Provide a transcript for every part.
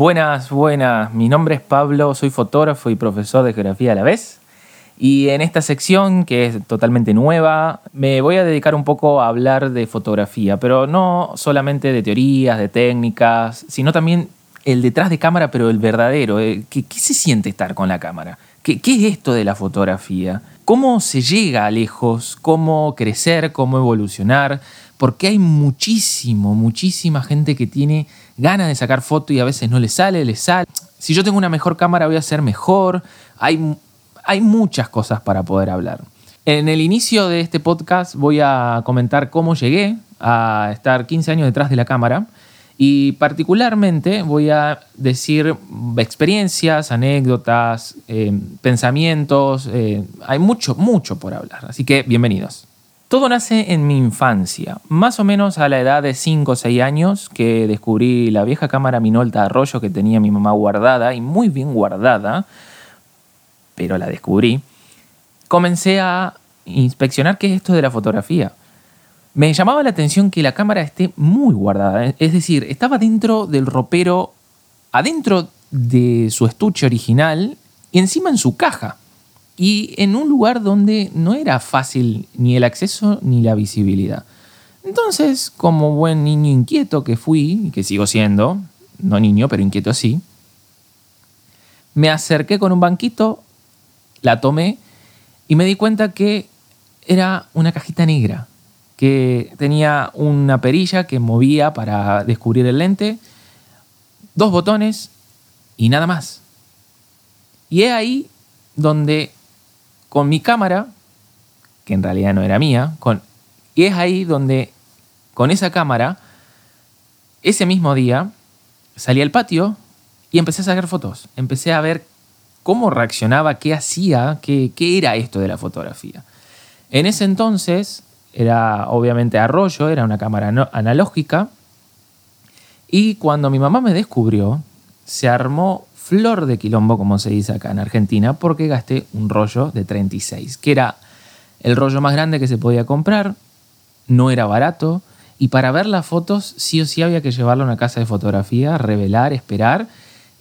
Buenas, buenas. Mi nombre es Pablo, soy fotógrafo y profesor de geografía a la vez. Y en esta sección, que es totalmente nueva, me voy a dedicar un poco a hablar de fotografía, pero no solamente de teorías, de técnicas, sino también el detrás de cámara, pero el verdadero. Eh, ¿Qué, se siente estar con la cámara? ¿Qué, ¿Qué es esto de la fotografía? ¿Cómo se llega a lejos? ¿Cómo crecer? ¿Cómo evolucionar? Porque hay muchísimo, muchísima gente que tiene ganas de sacar foto y a veces no le sale, le sale. Si yo tengo una mejor cámara voy a ser mejor. Hay, hay muchas cosas para poder hablar. En el inicio de este podcast voy a comentar cómo llegué a estar 15 años detrás de la cámara y particularmente voy a decir experiencias, anécdotas, eh, pensamientos. Eh, hay mucho, mucho por hablar. Así que bienvenidos. Todo nace en mi infancia, más o menos a la edad de 5 o 6 años que descubrí la vieja cámara Minolta Arroyo que tenía mi mamá guardada y muy bien guardada, pero la descubrí. Comencé a inspeccionar qué es esto de la fotografía. Me llamaba la atención que la cámara esté muy guardada, es decir, estaba dentro del ropero, adentro de su estuche original y encima en su caja. Y en un lugar donde no era fácil ni el acceso ni la visibilidad. Entonces, como buen niño inquieto que fui, y que sigo siendo, no niño, pero inquieto sí, me acerqué con un banquito, la tomé y me di cuenta que era una cajita negra, que tenía una perilla que movía para descubrir el lente, dos botones y nada más. Y es ahí donde con mi cámara, que en realidad no era mía, con, y es ahí donde con esa cámara, ese mismo día, salí al patio y empecé a sacar fotos. Empecé a ver cómo reaccionaba, qué hacía, qué, qué era esto de la fotografía. En ese entonces era obviamente arroyo, era una cámara analógica. Y cuando mi mamá me descubrió, se armó flor de quilombo, como se dice acá en Argentina, porque gasté un rollo de 36, que era el rollo más grande que se podía comprar, no era barato, y para ver las fotos sí o sí había que llevarlo a una casa de fotografía, revelar, esperar,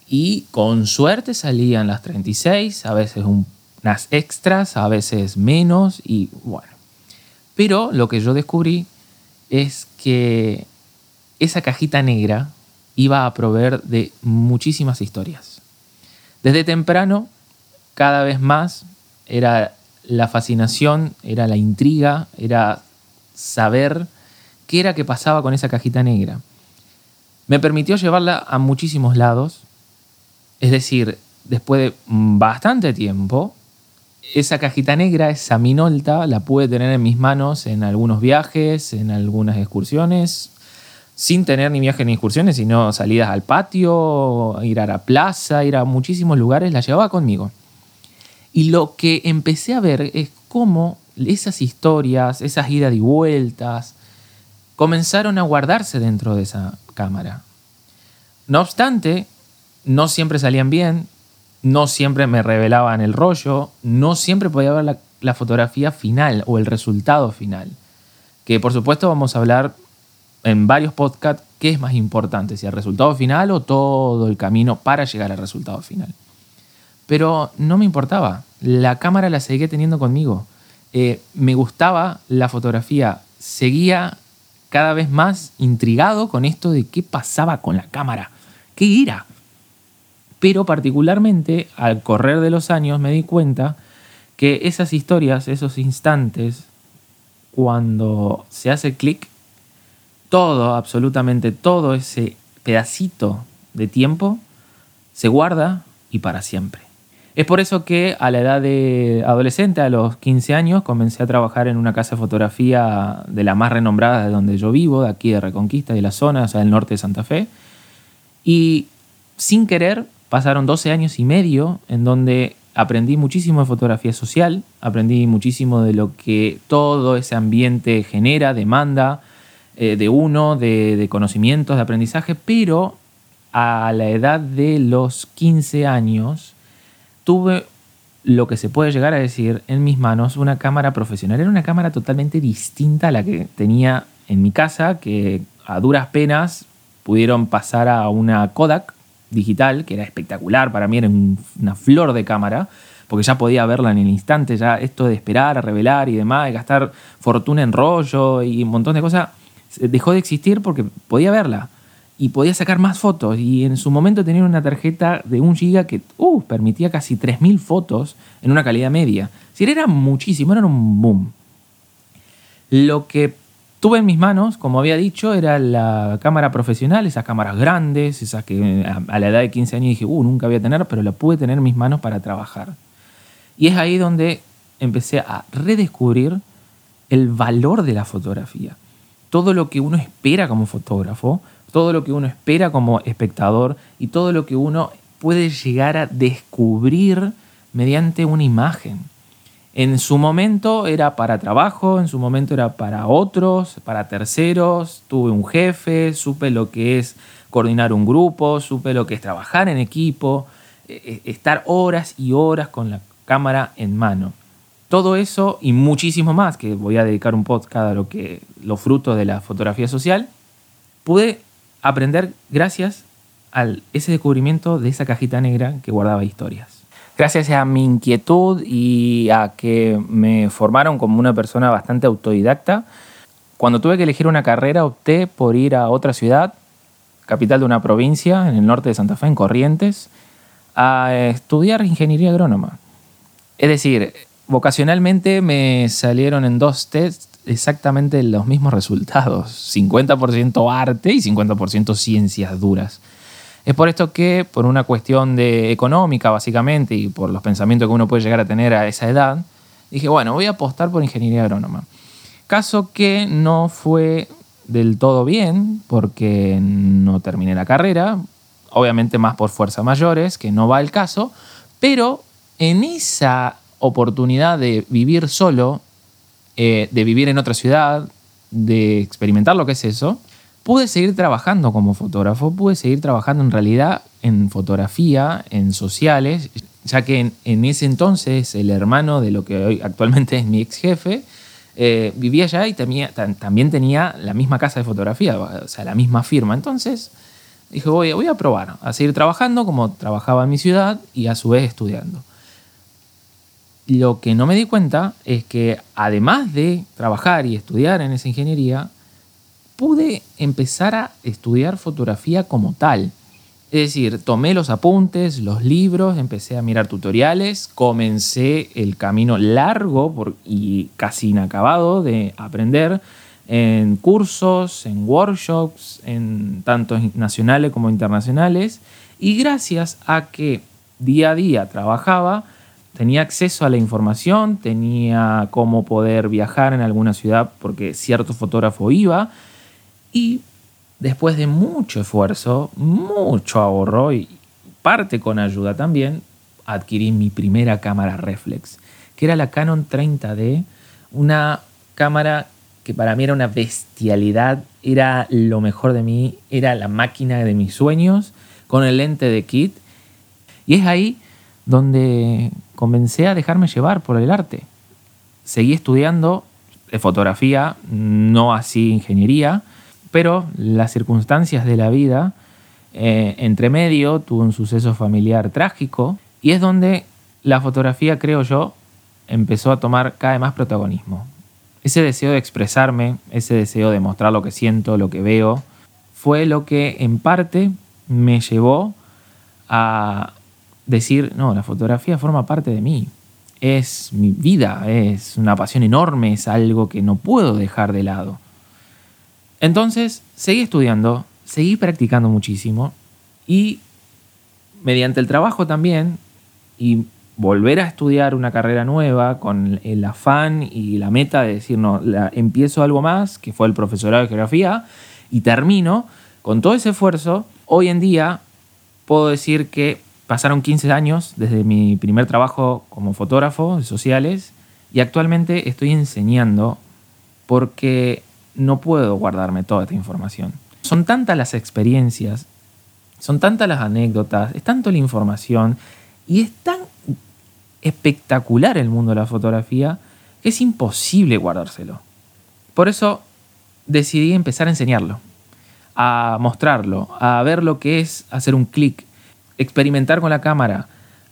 y con suerte salían las 36, a veces unas extras, a veces menos, y bueno. Pero lo que yo descubrí es que esa cajita negra iba a proveer de muchísimas historias. Desde temprano, cada vez más, era la fascinación, era la intriga, era saber qué era que pasaba con esa cajita negra. Me permitió llevarla a muchísimos lados, es decir, después de bastante tiempo, esa cajita negra, esa minolta, la pude tener en mis manos en algunos viajes, en algunas excursiones, sin tener ni viajes ni excursiones, sino salidas al patio, ir a la plaza, ir a muchísimos lugares, la llevaba conmigo. Y lo que empecé a ver es cómo esas historias, esas idas y vueltas, comenzaron a guardarse dentro de esa cámara. No obstante, no siempre salían bien, no siempre me revelaban el rollo, no siempre podía ver la, fotografía final o el resultado final. Que por supuesto vamos a hablar en varios podcasts qué es más importante, si el resultado final o todo el camino para llegar al resultado final. Pero no me importaba, la cámara la seguía teniendo conmigo. Eh, me gustaba la fotografía, seguía cada vez más intrigado con esto de qué pasaba con la cámara, qué era. Pero particularmente al correr de los años me di cuenta que esas historias, esos instantes, cuando se hace clic, todo, absolutamente todo ese pedacito de tiempo se guarda y para siempre. Es por eso que a la edad de adolescente, a los 15 años, comencé a trabajar en una casa de fotografía de la más renombrada de donde yo vivo, de aquí de Reconquista, de la zona, o sea, del norte de Santa Fe. Y sin querer pasaron 12 años y medio en donde aprendí muchísimo de fotografía social, aprendí muchísimo de lo que todo ese ambiente genera, demanda, eh, de uno, de, conocimientos, de aprendizaje, pero a la edad de los 15 años tuve lo que se puede llegar a decir en mis manos una cámara profesional. Era una cámara totalmente distinta a la que tenía en mi casa, que a duras penas pudieron pasar a una Kodak, digital, que era espectacular, para mí era una flor de cámara, porque ya podía verla en el instante, ya esto de esperar a revelar y demás, de gastar fortuna en rollo y un montón de cosas, dejó de existir porque podía verla y podía sacar más fotos. Y en su momento tenía una tarjeta de un giga que uh, permitía casi 3.000 fotos en una calidad media. Si era muchísimo, era un boom. Lo que tuve en mis manos, como había dicho, era la cámara profesional, esas cámaras grandes, esas que a la edad de 15 años dije, uh, nunca voy a tener, pero la pude tener en mis manos para trabajar. Y es ahí donde empecé a redescubrir el valor de la fotografía. Todo lo que uno espera como fotógrafo, todo lo que uno espera como espectador y todo lo que uno puede llegar a descubrir mediante una imagen. En su momento era para trabajo, en su momento era para otros, para terceros, tuve un jefe, supe lo que es coordinar un grupo, supe lo que es trabajar en equipo, e, e, estar horas y horas con la cámara en mano. Todo eso y muchísimo más, que voy a dedicar un podcast a lo que, los frutos de la fotografía social, pude aprender gracias a ese descubrimiento de esa cajita negra que guardaba historias. Gracias a mi inquietud y a que me formaron como una persona bastante autodidacta, cuando tuve que elegir una carrera opté por ir a otra ciudad, capital de una provincia en el norte de Santa Fe, en Corrientes, a estudiar ingeniería agrónoma. Es decir, vocacionalmente me salieron en dos tests exactamente los mismos resultados, 50% arte y 50% ciencias duras. Es por esto que, por una cuestión de económica básicamente y por los pensamientos que uno puede llegar a tener a esa edad, dije, bueno, voy a apostar por ingeniería agrónoma. Caso que no fue del todo bien porque no terminé la carrera, obviamente más por fuerzas mayores, que no va el caso, pero en esa oportunidad de vivir solo eh, de vivir en otra ciudad, de experimentar lo que es eso, pude seguir trabajando como fotógrafo, pude seguir trabajando en realidad en fotografía, en sociales, ya que en, ese entonces el hermano de lo que hoy actualmente es mi ex jefe, eh, vivía allá y también tenía la misma casa de fotografía, o sea, la misma firma. Entonces dije, voy, voy a probar a seguir trabajando como trabajaba en mi ciudad y a su vez estudiando. Lo que no me di cuenta es que además de trabajar y estudiar en esa ingeniería, pude empezar a estudiar fotografía como tal. Es decir, tomé los apuntes, los libros, empecé a mirar tutoriales, comencé el camino largo y casi inacabado de aprender en cursos, en workshops, en tanto nacionales como internacionales. Y gracias a que día a día trabajaba, tenía acceso a la información, tenía cómo poder viajar en alguna ciudad porque cierto fotógrafo iba y después de mucho esfuerzo, mucho ahorro y parte con ayuda también, adquirí mi primera cámara reflex, que era la Canon 30D, una cámara que para mí era una bestialidad, era lo mejor de mí, era la máquina de mis sueños, con el lente de kit. Y es ahí donde comencé a dejarme llevar por el arte. Seguí estudiando fotografía, no así ingeniería, pero las circunstancias de la vida, eh, entre medio, tuve un suceso familiar trágico y es donde la fotografía, creo yo, empezó a tomar cada vez más protagonismo. Ese deseo de expresarme, ese deseo de mostrar lo que siento, lo que veo, fue lo que en parte me llevó a decir, no, la fotografía forma parte de mí, es mi vida, es una pasión enorme, es algo que no puedo dejar de lado. Entonces, seguí estudiando, seguí practicando muchísimo y mediante el trabajo también y volver a estudiar una carrera nueva con el afán y la meta de decir, no, empiezo algo más, que fue el profesorado de geografía, y termino, con todo ese esfuerzo, hoy en día puedo decir que Pasaron 15 años desde mi primer trabajo como fotógrafo de sociales y actualmente estoy enseñando porque no puedo guardarme toda esta información. Son tantas las experiencias, son tantas las anécdotas, es tanto la información y es tan espectacular el mundo de la fotografía que es imposible guardárselo. Por eso decidí empezar a enseñarlo, a mostrarlo, a ver lo que es hacer un clic experimentar con la cámara,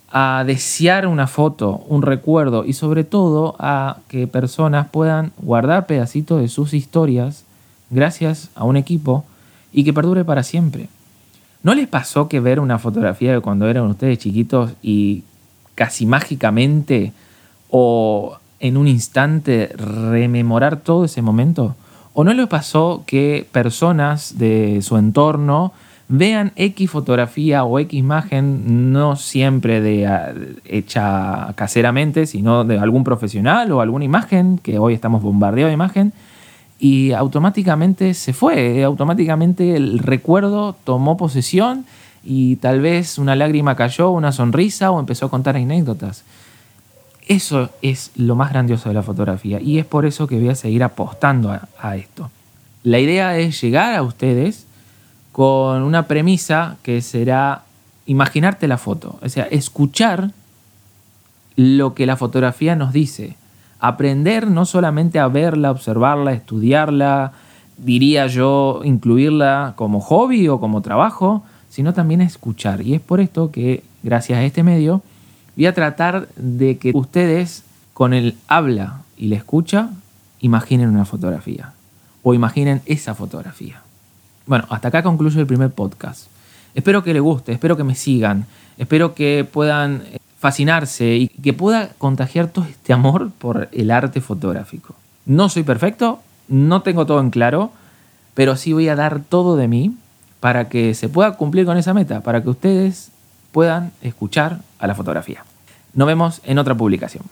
a desear una foto, un recuerdo y sobre todo a que personas puedan guardar pedacitos de sus historias gracias a un equipo y que perdure para siempre. ¿No les pasó que ver una fotografía de cuando eran ustedes chiquitos y casi mágicamente o en un instante rememorar todo ese momento? ¿O no les pasó que personas de su entorno vean X fotografía o X imagen, no siempre de, ah, hecha caseramente, sino de algún profesional o alguna imagen, que hoy estamos bombardeados de imagen, y automáticamente se fue, automáticamente el recuerdo tomó posesión y tal vez una lágrima cayó, una sonrisa o empezó a contar anécdotas. Eso es lo más grandioso de la fotografía y es por eso que voy a seguir apostando a, a esto. La idea es llegar a ustedes con una premisa que será imaginarte la foto, o sea, escuchar lo que la fotografía nos dice, aprender no solamente a verla, observarla, estudiarla, diría yo, incluirla como hobby o como trabajo, sino también a escuchar. Y es por esto que, gracias a este medio, voy a tratar de que ustedes con el habla y la escucha imaginen una fotografía o imaginen esa fotografía. Bueno, hasta acá concluyo el primer podcast. Espero que les guste, espero que me sigan, espero que puedan eh, fascinarse y que pueda contagiar todo este amor por el arte fotográfico. No soy perfecto, no tengo todo en claro, pero sí voy a dar todo de mí para que se pueda cumplir con esa meta, para que ustedes puedan escuchar a la fotografía. Nos vemos en otra publicación.